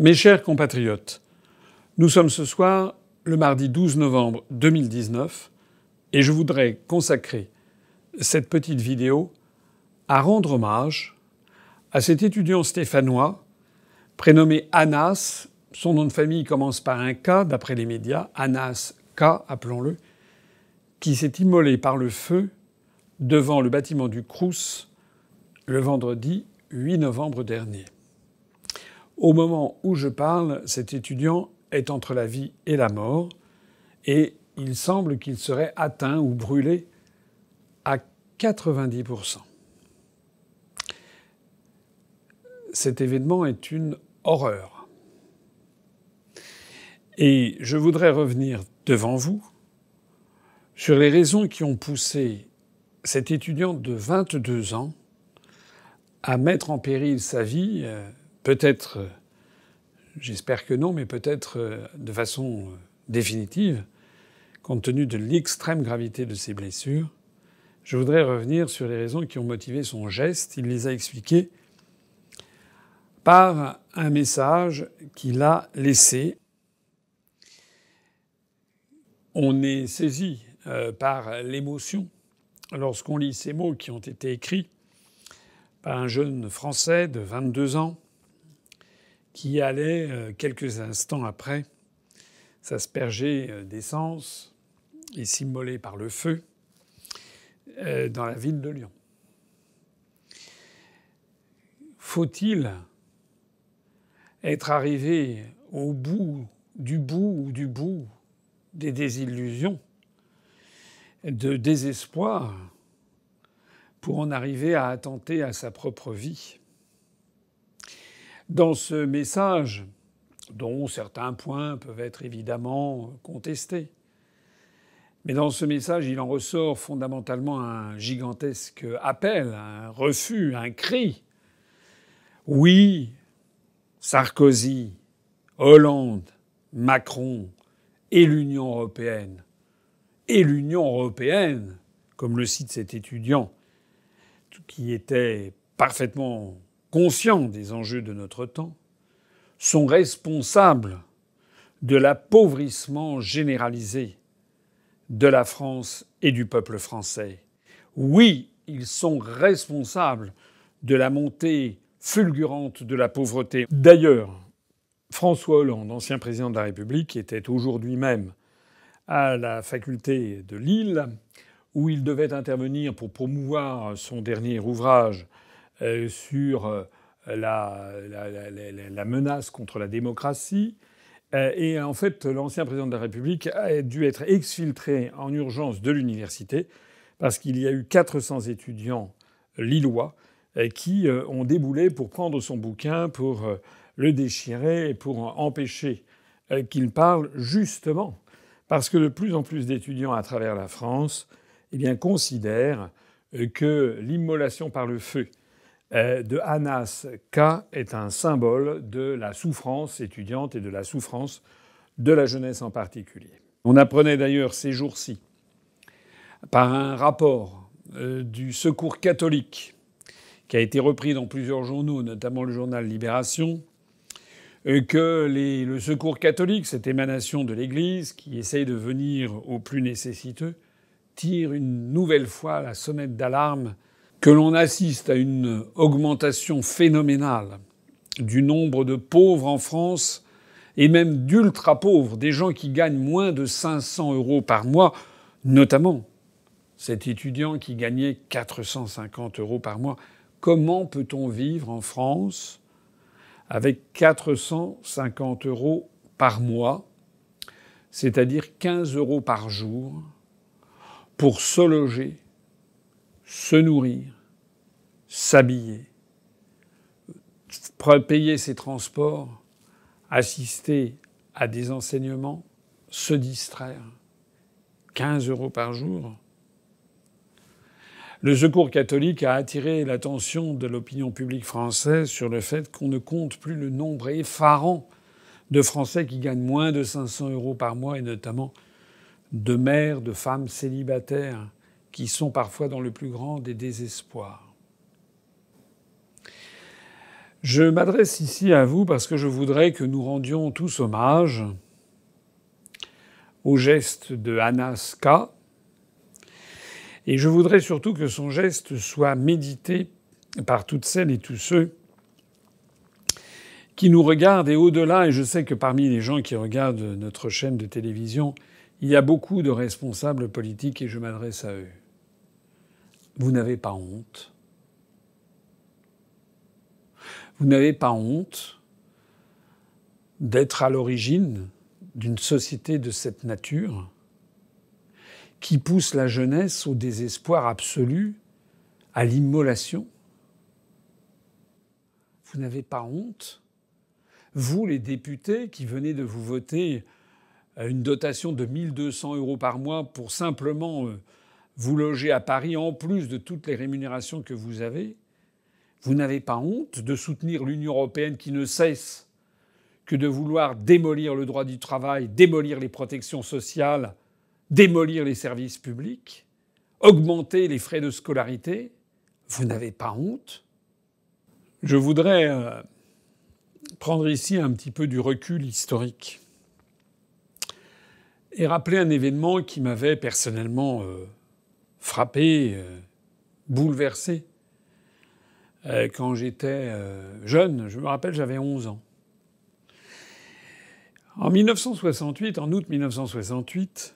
Mes chers compatriotes, nous sommes ce soir le mardi 12 novembre 2019 et je voudrais consacrer cette petite vidéo à rendre hommage à cet étudiant stéphanois prénommé Anas. Son nom de famille commence par un K d'après les médias, Anas K, appelons-le, qui s'est immolé par le feu devant le bâtiment du Crous le vendredi 8 novembre dernier. Au moment où je parle, cet étudiant est entre la vie et la mort et il semble qu'il serait atteint ou brûlé à 90%. Cet événement est une horreur. Et je voudrais revenir devant vous sur les raisons qui ont poussé cet étudiant de 22 ans à mettre en péril sa vie, euh, peut-être, euh, j'espère que non, mais peut-être euh, de façon définitive, compte tenu de l'extrême gravité de ses blessures. Je voudrais revenir sur les raisons qui ont motivé son geste. Il les a expliquées par un message qu'il a laissé. On est saisi par l'émotion lorsqu'on lit ces mots qui ont été écrits par un jeune Français de 22 ans qui allait, euh, quelques instants après, s'asperger euh, d'essence et s'immoler par le feu euh, dans la ville de Lyon. Faut-il être arrivé au bout du bout ou du bout des désillusions, de désespoir pour en arriver à attenter à sa propre vie? Dans ce message, dont certains points peuvent être évidemment contestés, mais dans ce message, il en ressort fondamentalement un gigantesque appel, un refus, un cri. Oui, Sarkozy, Hollande, Macron et l'Union européenne, et l'Union européenne, comme le cite cet étudiant, qui était parfaitement conscient des enjeux de notre temps, sont responsables de l'appauvrissement généralisé de la France et du peuple français. Oui, ils sont responsables de la montée fulgurante de la pauvreté. D'ailleurs, François Hollande, ancien président de la République, était aujourd'hui même à la faculté de Lille où il devait intervenir pour promouvoir son dernier ouvrage sur euh, la, menace contre la démocratie. Euh, et en fait, l'ancien président de la République a dû être exfiltré en urgence de l'université parce qu'il y a eu 400 étudiants lillois qui ont déboulé pour prendre son bouquin, pour le déchirer et pour empêcher qu'il parle justement parce que de plus en plus d'étudiants à travers la France eh bien, considère euh, que l'immolation par le feu euh, de Anas K est un symbole de la souffrance étudiante et de la souffrance de la jeunesse en particulier. On apprenait d'ailleurs ces jours-ci, par un rapport euh, du Secours catholique, qui a été repris dans plusieurs journaux, notamment le journal Libération, que le Secours catholique, cette émanation de l'Église qui essaye de venir aux plus nécessiteux, tire une nouvelle fois la sonnette d'alarme que l'on assiste à une augmentation phénoménale du nombre de pauvres en France et même d'ultra pauvres, des gens qui gagnent moins de 500 euros par mois, notamment cet étudiant qui gagnait 450 euros par mois. Comment peut-on vivre en France avec 450 euros par mois, c'est-à-dire 15 euros par jour pour se loger, se nourrir, s'habiller, payer ses transports, assister à des enseignements, se distraire. 15 euros par jour. Le Secours catholique a attiré l'attention de l'opinion publique française sur le fait qu'on ne compte plus le nombre effarant de Français qui gagnent moins de 500 euros par mois et notamment de mères, de femmes célibataires qui sont parfois dans le plus grand des désespoirs. Je m'adresse ici à vous parce que je voudrais que nous rendions tous hommage au geste de Anas K. Et je voudrais surtout que son geste soit médité par toutes celles et tous ceux qui nous regardent et au-delà, et je sais que parmi les gens qui regardent notre chaîne de télévision, il y a beaucoup de responsables politiques et je m'adresse à eux. Vous n'avez pas honte Vous n'avez pas honte d'être à l'origine d'une société de cette nature qui pousse la jeunesse au désespoir absolu, à l'immolation? Vous n'avez pas honte? Vous, les députés qui venez de vous voter une dotation de 1200 euros par mois pour simplement euh, vous loger à Paris en plus de toutes les rémunérations que vous avez, vous n'avez pas honte de soutenir l'Union européenne qui ne cesse que de vouloir démolir le droit du travail, démolir les protections sociales, démolir les services publics, augmenter les frais de scolarité? Vous n'avez pas honte? Je voudrais euh, prendre ici un petit peu du recul historique et rappeler un événement qui m'avait personnellement euh, frappé, euh, bouleversé. Euh, quand j'étais jeune, je me rappelle, j'avais 11 ans. En 1968, en août 1968,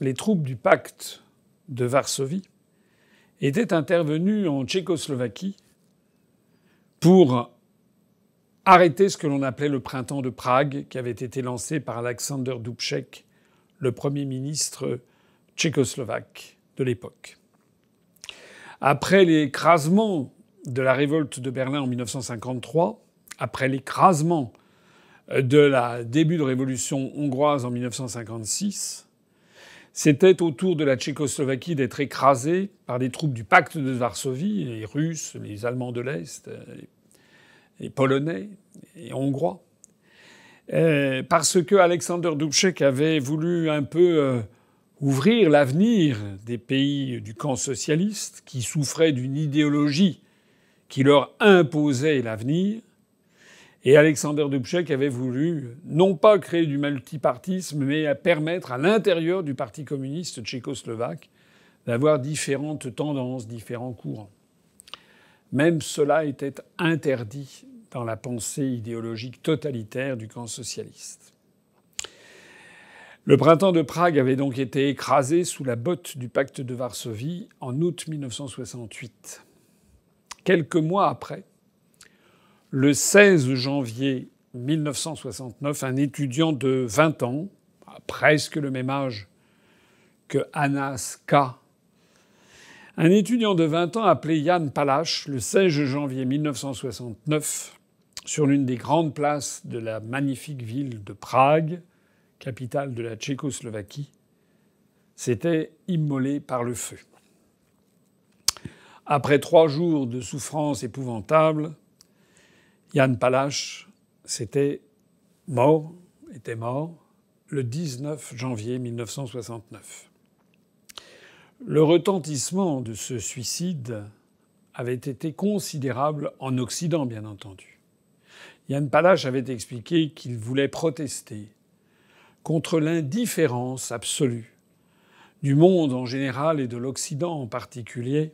les troupes du pacte de Varsovie étaient intervenues en Tchécoslovaquie pour arrêter ce que l'on appelait le printemps de Prague, qui avait été lancé par Alexander Dubček, le premier ministre tchécoslovaque de l'époque. Après l'écrasement de la révolte de Berlin en 1953, après l'écrasement de la début de révolution hongroise en 1956, c'était au tour de la Tchécoslovaquie d'être écrasée par des troupes du pacte de Varsovie, les Russes, les Allemands de l'Est, et polonais et hongrois. Euh, parce que Alexander Dubček avait voulu un peu euh, ouvrir l'avenir des pays du camp socialiste qui souffraient d'une idéologie qui leur imposait l'avenir. Et Alexander Dubček avait voulu non pas créer du multipartisme, mais permettre à l'intérieur du Parti communiste tchécoslovaque d'avoir différentes tendances, différents courants. Même cela était interdit dans la pensée idéologique totalitaire du camp socialiste. Le printemps de Prague avait donc été écrasé sous la botte du pacte de Varsovie en août 1968. Quelques mois après, le 16 janvier 1969, un étudiant de 20 ans, presque le même âge que Anas K., un étudiant de 20 ans appelé Jan Palach, le 16 janvier 1969, sur l'une des grandes places de la magnifique ville de Prague, capitale de la Tchécoslovaquie, s'était immolé par le feu. Après trois jours de souffrances épouvantables, Jan Palach s'était mort, était mort le 19 janvier 1969. Le retentissement de ce suicide avait été considérable en Occident, bien entendu. Yann Palach avait expliqué qu'il voulait protester contre l'indifférence absolue du monde en général et de l'Occident en particulier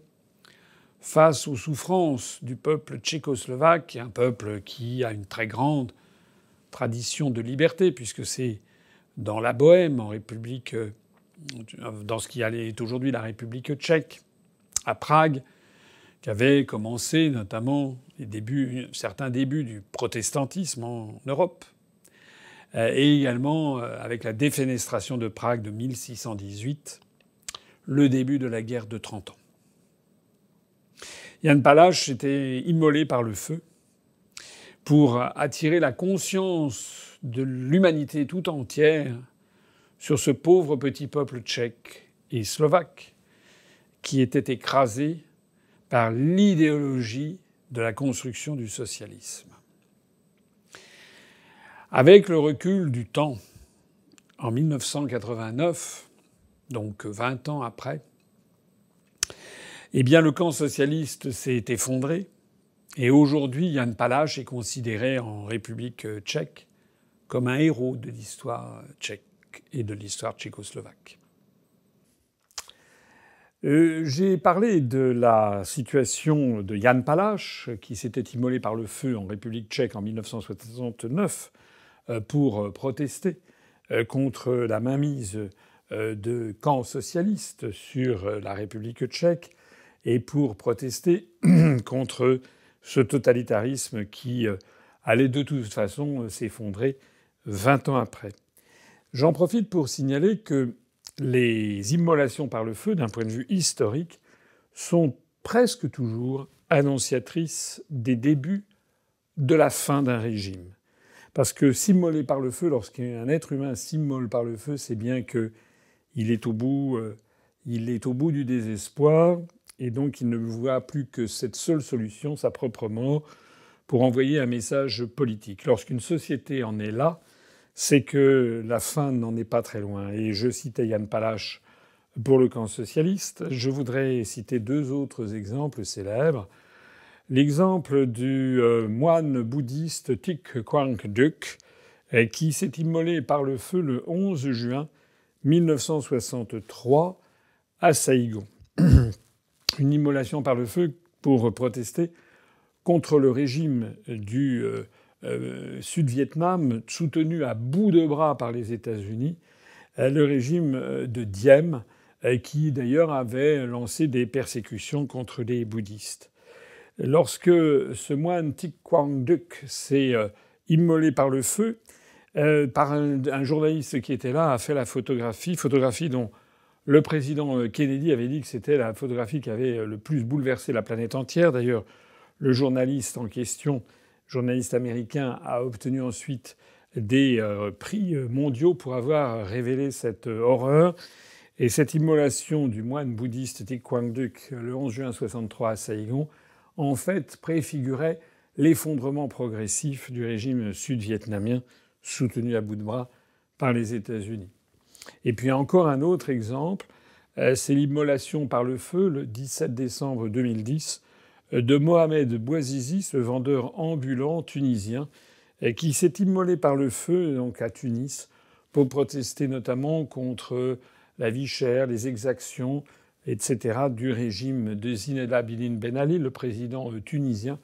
face aux souffrances du peuple tchécoslovaque, un peuple qui a une très grande tradition de liberté, puisque c'est dans la Bohème, en République, dans ce qui est aujourd'hui la République tchèque, à Prague, qu'avait commencé notamment certains débuts du protestantisme en Europe, euh, et également euh, avec la défenestration de Prague de 1618, le début de la guerre de Trente ans. Yann Palach était immolé par le feu pour attirer la conscience de l'humanité tout entière sur ce pauvre petit peuple tchèque et slovaque qui était écrasé par l'idéologie de la construction du socialisme. Avec le recul du temps, en 1989, donc 20 ans après, eh bien le camp socialiste s'est effondré Et aujourd'hui, Yann Palach est considéré en République tchèque comme un héros de l'histoire tchèque et de l'histoire tchécoslovaque. Euh, j'ai parlé de la situation de Jan Palach, qui s'était immolé par le feu en République tchèque en 1969 euh, pour protester euh, contre la mainmise de camps socialistes sur la République tchèque et pour protester contre ce totalitarisme qui allait de toute façon s'effondrer 20 ans après. J'en profite pour signaler que les immolations par le feu, d'un point de vue historique, sont presque toujours annonciatrices des débuts de la fin d'un régime. Parce que s'immoler par le feu, lorsqu'un être humain s'immole par le feu, c'est bien que il est au bout, euh, est au bout du désespoir, et donc il ne voit plus que cette seule solution, sa propre mort, pour envoyer un message politique. Lorsqu'une société en est là, c'est que la fin n'en est pas très loin. Et je citais Yann Palach pour le camp socialiste. Je voudrais citer deux autres exemples célèbres. L'exemple du euh, moine bouddhiste Thich Quang Duc, euh, qui s'est immolé par le feu le 11 juin 1963 à Saïgon. Une immolation par le feu pour protester contre le régime du euh, euh, Sud-Vietnam, soutenu à bout de bras par les États-Unis, euh, le régime de Diem, qui d'ailleurs avait lancé des persécutions contre les bouddhistes. Lorsque ce moine Thich Quang Duc s'est immolé par le feu, par un, journaliste qui était là, a fait la photographie, photographie dont le président Kennedy avait dit que c'était la photographie qui avait le plus bouleversé la planète entière. D'ailleurs, le journaliste en question journaliste américain, a obtenu ensuite des euh, prix mondiaux pour avoir révélé cette euh, horreur. Et cette immolation du moine bouddhiste Thich Quang Duc le 11 juin 63 à Saïgon, en fait, préfigurait l'effondrement progressif du régime sud-vietnamien soutenu à bout de bras par les États-Unis. Et puis encore un autre exemple, euh, c'est l'immolation par le feu le 17 décembre 2010 de Mohamed Bouazizi, ce vendeur ambulant tunisien, qui s'est immolé par le feu donc à Tunis pour protester notamment contre la vie chère, les exactions, etc. du régime de Zinedine Abidine Ben Ali, le président tunisien.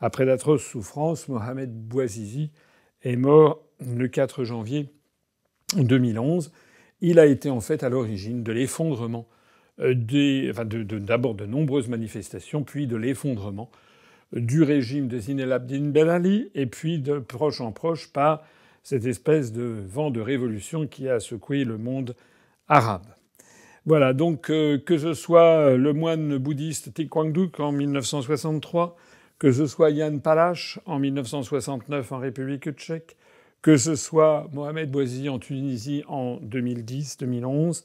Après d'atroces souffrances, Mohamed Bouazizi est mort le 4 janvier 2011. Il a été en fait à l'origine de l'effondrement euh, d'abord de, nombreuses manifestations, puis de l'effondrement du régime de Zine el Ben Ali, et puis de proche en proche par cette espèce de vent de révolution qui a secoué le monde arabe. Voilà, donc euh, que ce soit le moine bouddhiste Thich Duk en 1963, que ce soit Yann Palach en 1969 en République tchèque, que ce soit Mohamed Bouazizi en Tunisie en 2010-2011,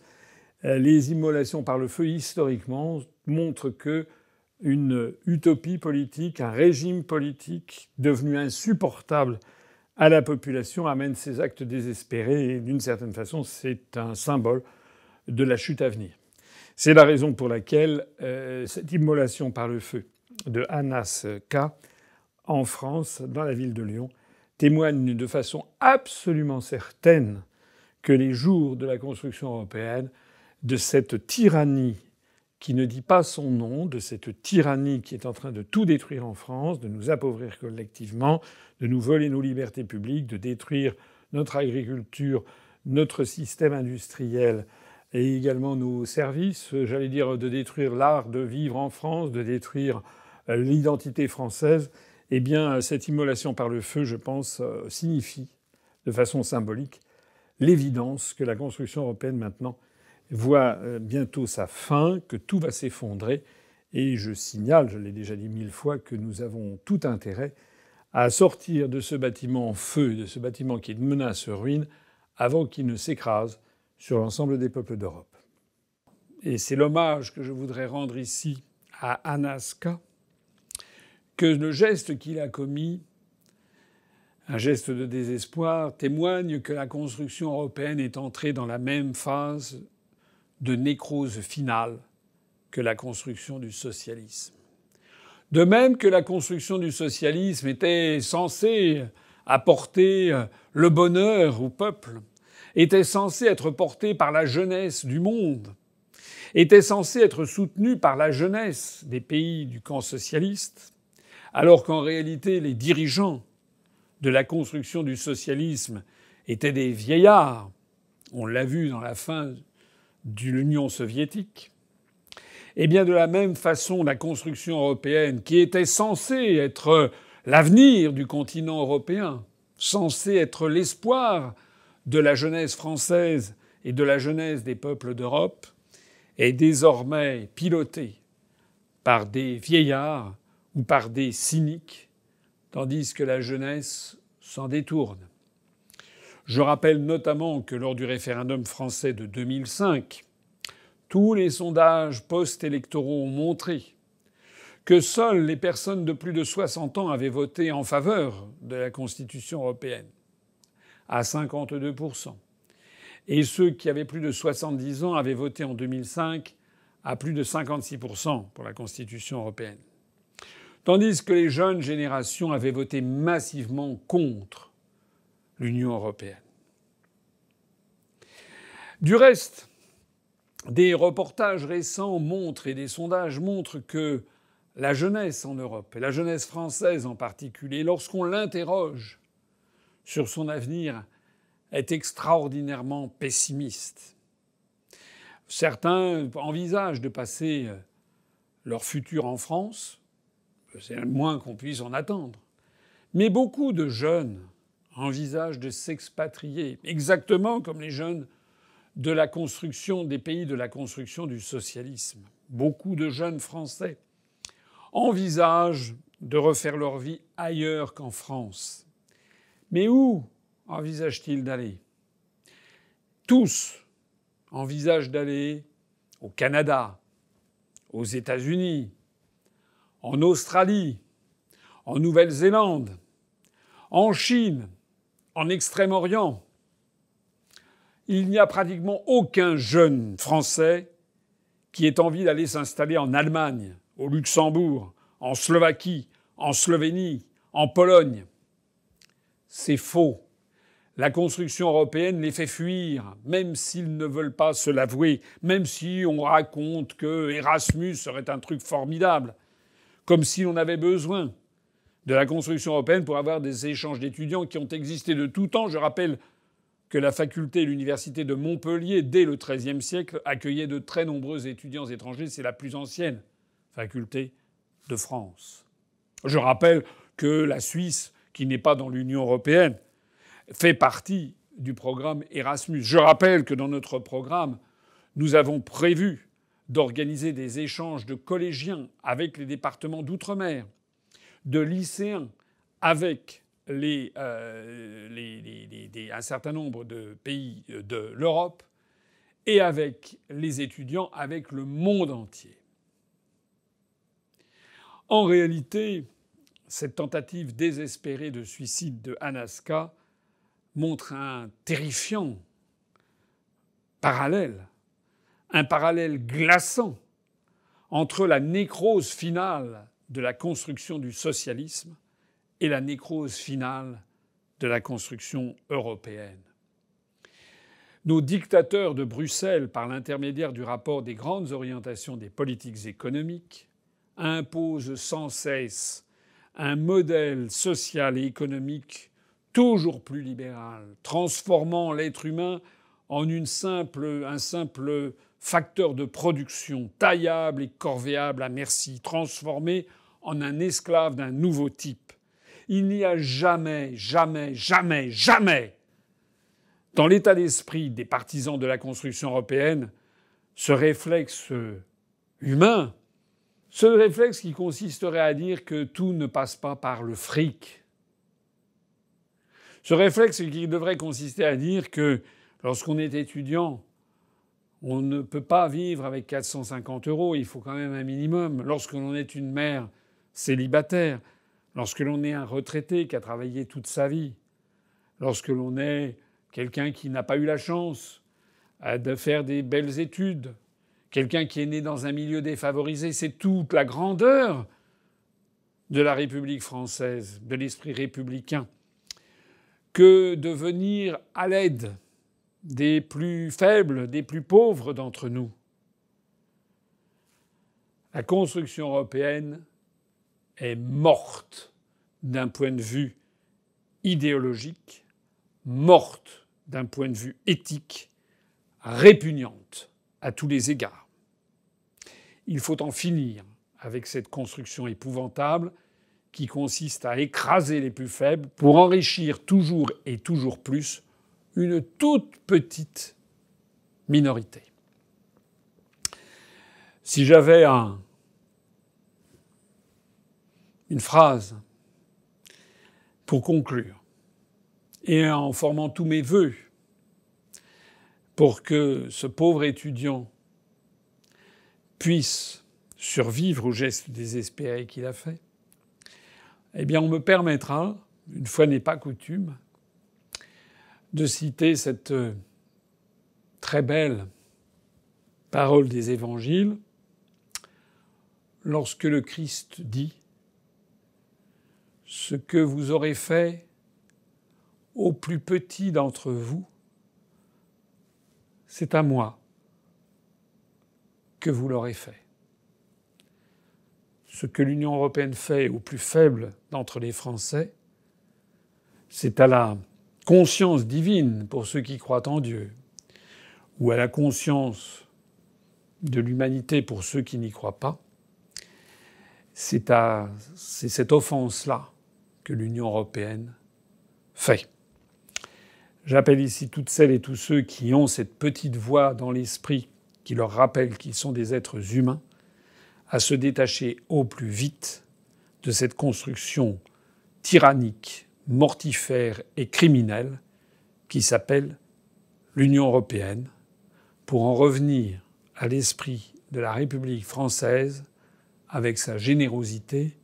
euh, les immolations par le feu, historiquement, montrent que une utopie politique, un régime politique devenu insupportable à la population amène ces actes désespérés et d'une certaine façon c'est un symbole de la chute à venir. C'est la raison pour laquelle euh, cette immolation par le feu de Anas K en France, dans la ville de Lyon, témoigne de façon absolument certaine que les jours de la construction européenne de cette tyrannie qui ne dit pas son nom, de cette tyrannie qui est en train de tout détruire en France, de nous appauvrir collectivement, de nous voler nos libertés publiques, de détruire notre agriculture, notre système industriel et également nos services, j'allais dire de détruire l'art de vivre en France, de détruire euh, l'identité française, eh bien cette immolation par le feu, je pense, euh, signifie de façon symbolique l'évidence que la construction européenne maintenant voit euh, bientôt sa fin, que tout va s'effondrer. Et je signale, je l'ai déjà dit mille fois, que nous avons tout intérêt à sortir de ce bâtiment en feu, de ce bâtiment qui menace ruine, avant qu'il ne s'écrase sur l'ensemble des peuples d'Europe. Et c'est l'hommage que je voudrais rendre ici à Anaska, que le geste qu'il a commis, un geste de désespoir, témoigne que la construction européenne est entrée dans la même phase de nécrose finale que la construction du socialisme. De même que la construction du socialisme était censée apporter le bonheur au peuple, était censée être portée par la jeunesse du monde, était censée être soutenue par la jeunesse des pays du camp socialiste, alors qu'en réalité les dirigeants de la construction du socialisme étaient des vieillards, on l'a vu dans la fin de l'Union soviétique, eh bien de la même façon la construction européenne, qui était censée être l'avenir du continent européen, censée être l'espoir de la jeunesse française et de la jeunesse des peuples d'Europe, est désormais pilotée par des vieillards ou par des cyniques, tandis que la jeunesse s'en détourne. Je rappelle notamment que lors du référendum français de 2005, tous les sondages post-électoraux ont montré que seules les personnes de plus de 60 ans avaient voté en faveur de la Constitution européenne, à 52% et ceux qui avaient plus de 70 ans avaient voté en 2005 à plus de 56% pour la Constitution européenne. Tandis que les jeunes générations avaient voté massivement contre l'Union européenne. Du reste, des reportages récents montrent et des sondages montrent que la jeunesse en Europe, et la jeunesse française en particulier, lorsqu'on l'interroge sur son avenir, est extraordinairement pessimiste. Certains envisagent de passer leur futur en France, c'est le moins qu'on puisse en attendre. Mais beaucoup de jeunes envisagent de s'expatrier, exactement comme les jeunes de la construction des pays de la construction du socialisme. Beaucoup de jeunes Français envisagent de refaire leur vie ailleurs qu'en France. Mais où envisagent-ils d'aller? Tous envisagent d'aller au Canada, aux États-Unis, en Australie, en Nouvelle-Zélande, en Chine, en Extrême-Orient, il n'y a pratiquement aucun jeune Français qui ait envie d'aller s'installer en Allemagne, au Luxembourg, en Slovaquie, en Slovénie, en Pologne. C'est faux. La construction européenne les fait fuir, même s'ils ne veulent pas se l'avouer, même si on raconte que Erasmus serait un truc formidable, comme si l'on avait besoin de la construction européenne pour avoir des échanges d'étudiants qui ont existé de tout temps. Je rappelle que la faculté et l'université de Montpellier, dès le XIIIe siècle, accueillait de très nombreux étudiants étrangers. C'est la plus ancienne faculté de France. Je rappelle que la Suisse, qui n'est pas dans l'Union européenne, fait partie du programme Erasmus. Je rappelle que dans notre programme, nous avons prévu d'organiser des échanges de collégiens avec les départements d'outre-mer, de lycéens avec euh, un certain nombre de pays de l'Europe et avec les étudiants, avec le monde entier. En réalité, cette tentative désespérée de suicide de Anaska montre un terrifiant parallèle, un parallèle glaçant entre la nécrose finale de la construction du socialisme et la nécrose finale de la construction européenne. Nos dictateurs de Bruxelles, par l'intermédiaire du rapport des grandes orientations des politiques économiques, imposent sans cesse un modèle social et économique toujours plus libéral, transformant l'être humain en une simple, un simple facteur de production taillable et corvéable à merci, transformé en un esclave d'un nouveau type, il n'y a jamais, jamais, jamais, jamais dans l'état d'esprit des partisans de la construction européenne ce réflexe humain, ce réflexe qui consisterait à dire que tout ne passe pas par le fric. Ce réflexe qui devrait consister à dire que lorsqu'on est étudiant, on ne peut pas vivre avec 450 euros, il faut quand même un minimum. Lorsque l'on est une mère célibataire, lorsque l'on est un retraité qui a travaillé toute sa vie, lorsque l'on est quelqu'un qui n'a pas eu la chance euh, de faire des belles études, quelqu'un qui est né dans un milieu défavorisé, c'est toute la grandeur de la République française, de l'esprit républicain, que de venir à l'aide des plus faibles, des plus pauvres d'entre nous. La construction européenne est morte d'un point de vue idéologique, morte d'un point de vue éthique, répugnante à tous les égards. Il faut en finir avec cette construction épouvantable qui consiste à écraser les plus faibles pour enrichir toujours et toujours plus une toute petite minorité. Si j'avais un, une phrase pour conclure, et en formant tous mes vœux pour que ce pauvre étudiant puisse survivre au geste désespéré qu'il a fait, eh bien on me permettra, une fois n'est pas coutume, de citer cette euh, très belle parole des évangiles lorsque le Christ dit Ce que vous aurez fait au plus petit d'entre vous, c'est à moi que vous l'aurez fait. Ce que l'Union européenne fait au plus faible d'entre les Français, c'est à la conscience divine pour ceux qui croient en Dieu, ou à la conscience de l'humanité pour ceux qui n'y croient pas, c'est à cette offense-là que l'Union européenne fait. J'appelle ici toutes celles et tous ceux qui ont cette petite voix dans l'esprit qui leur rappelle qu'ils sont des êtres humains à se détacher au plus vite de cette construction tyrannique mortifère et criminel qui s'appelle l'Union européenne pour en revenir à l'esprit de la République française avec sa générosité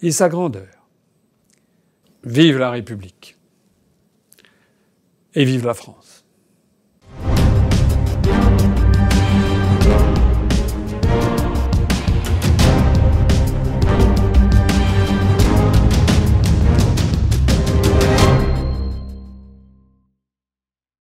et sa grandeur. Vive la République et vive la France.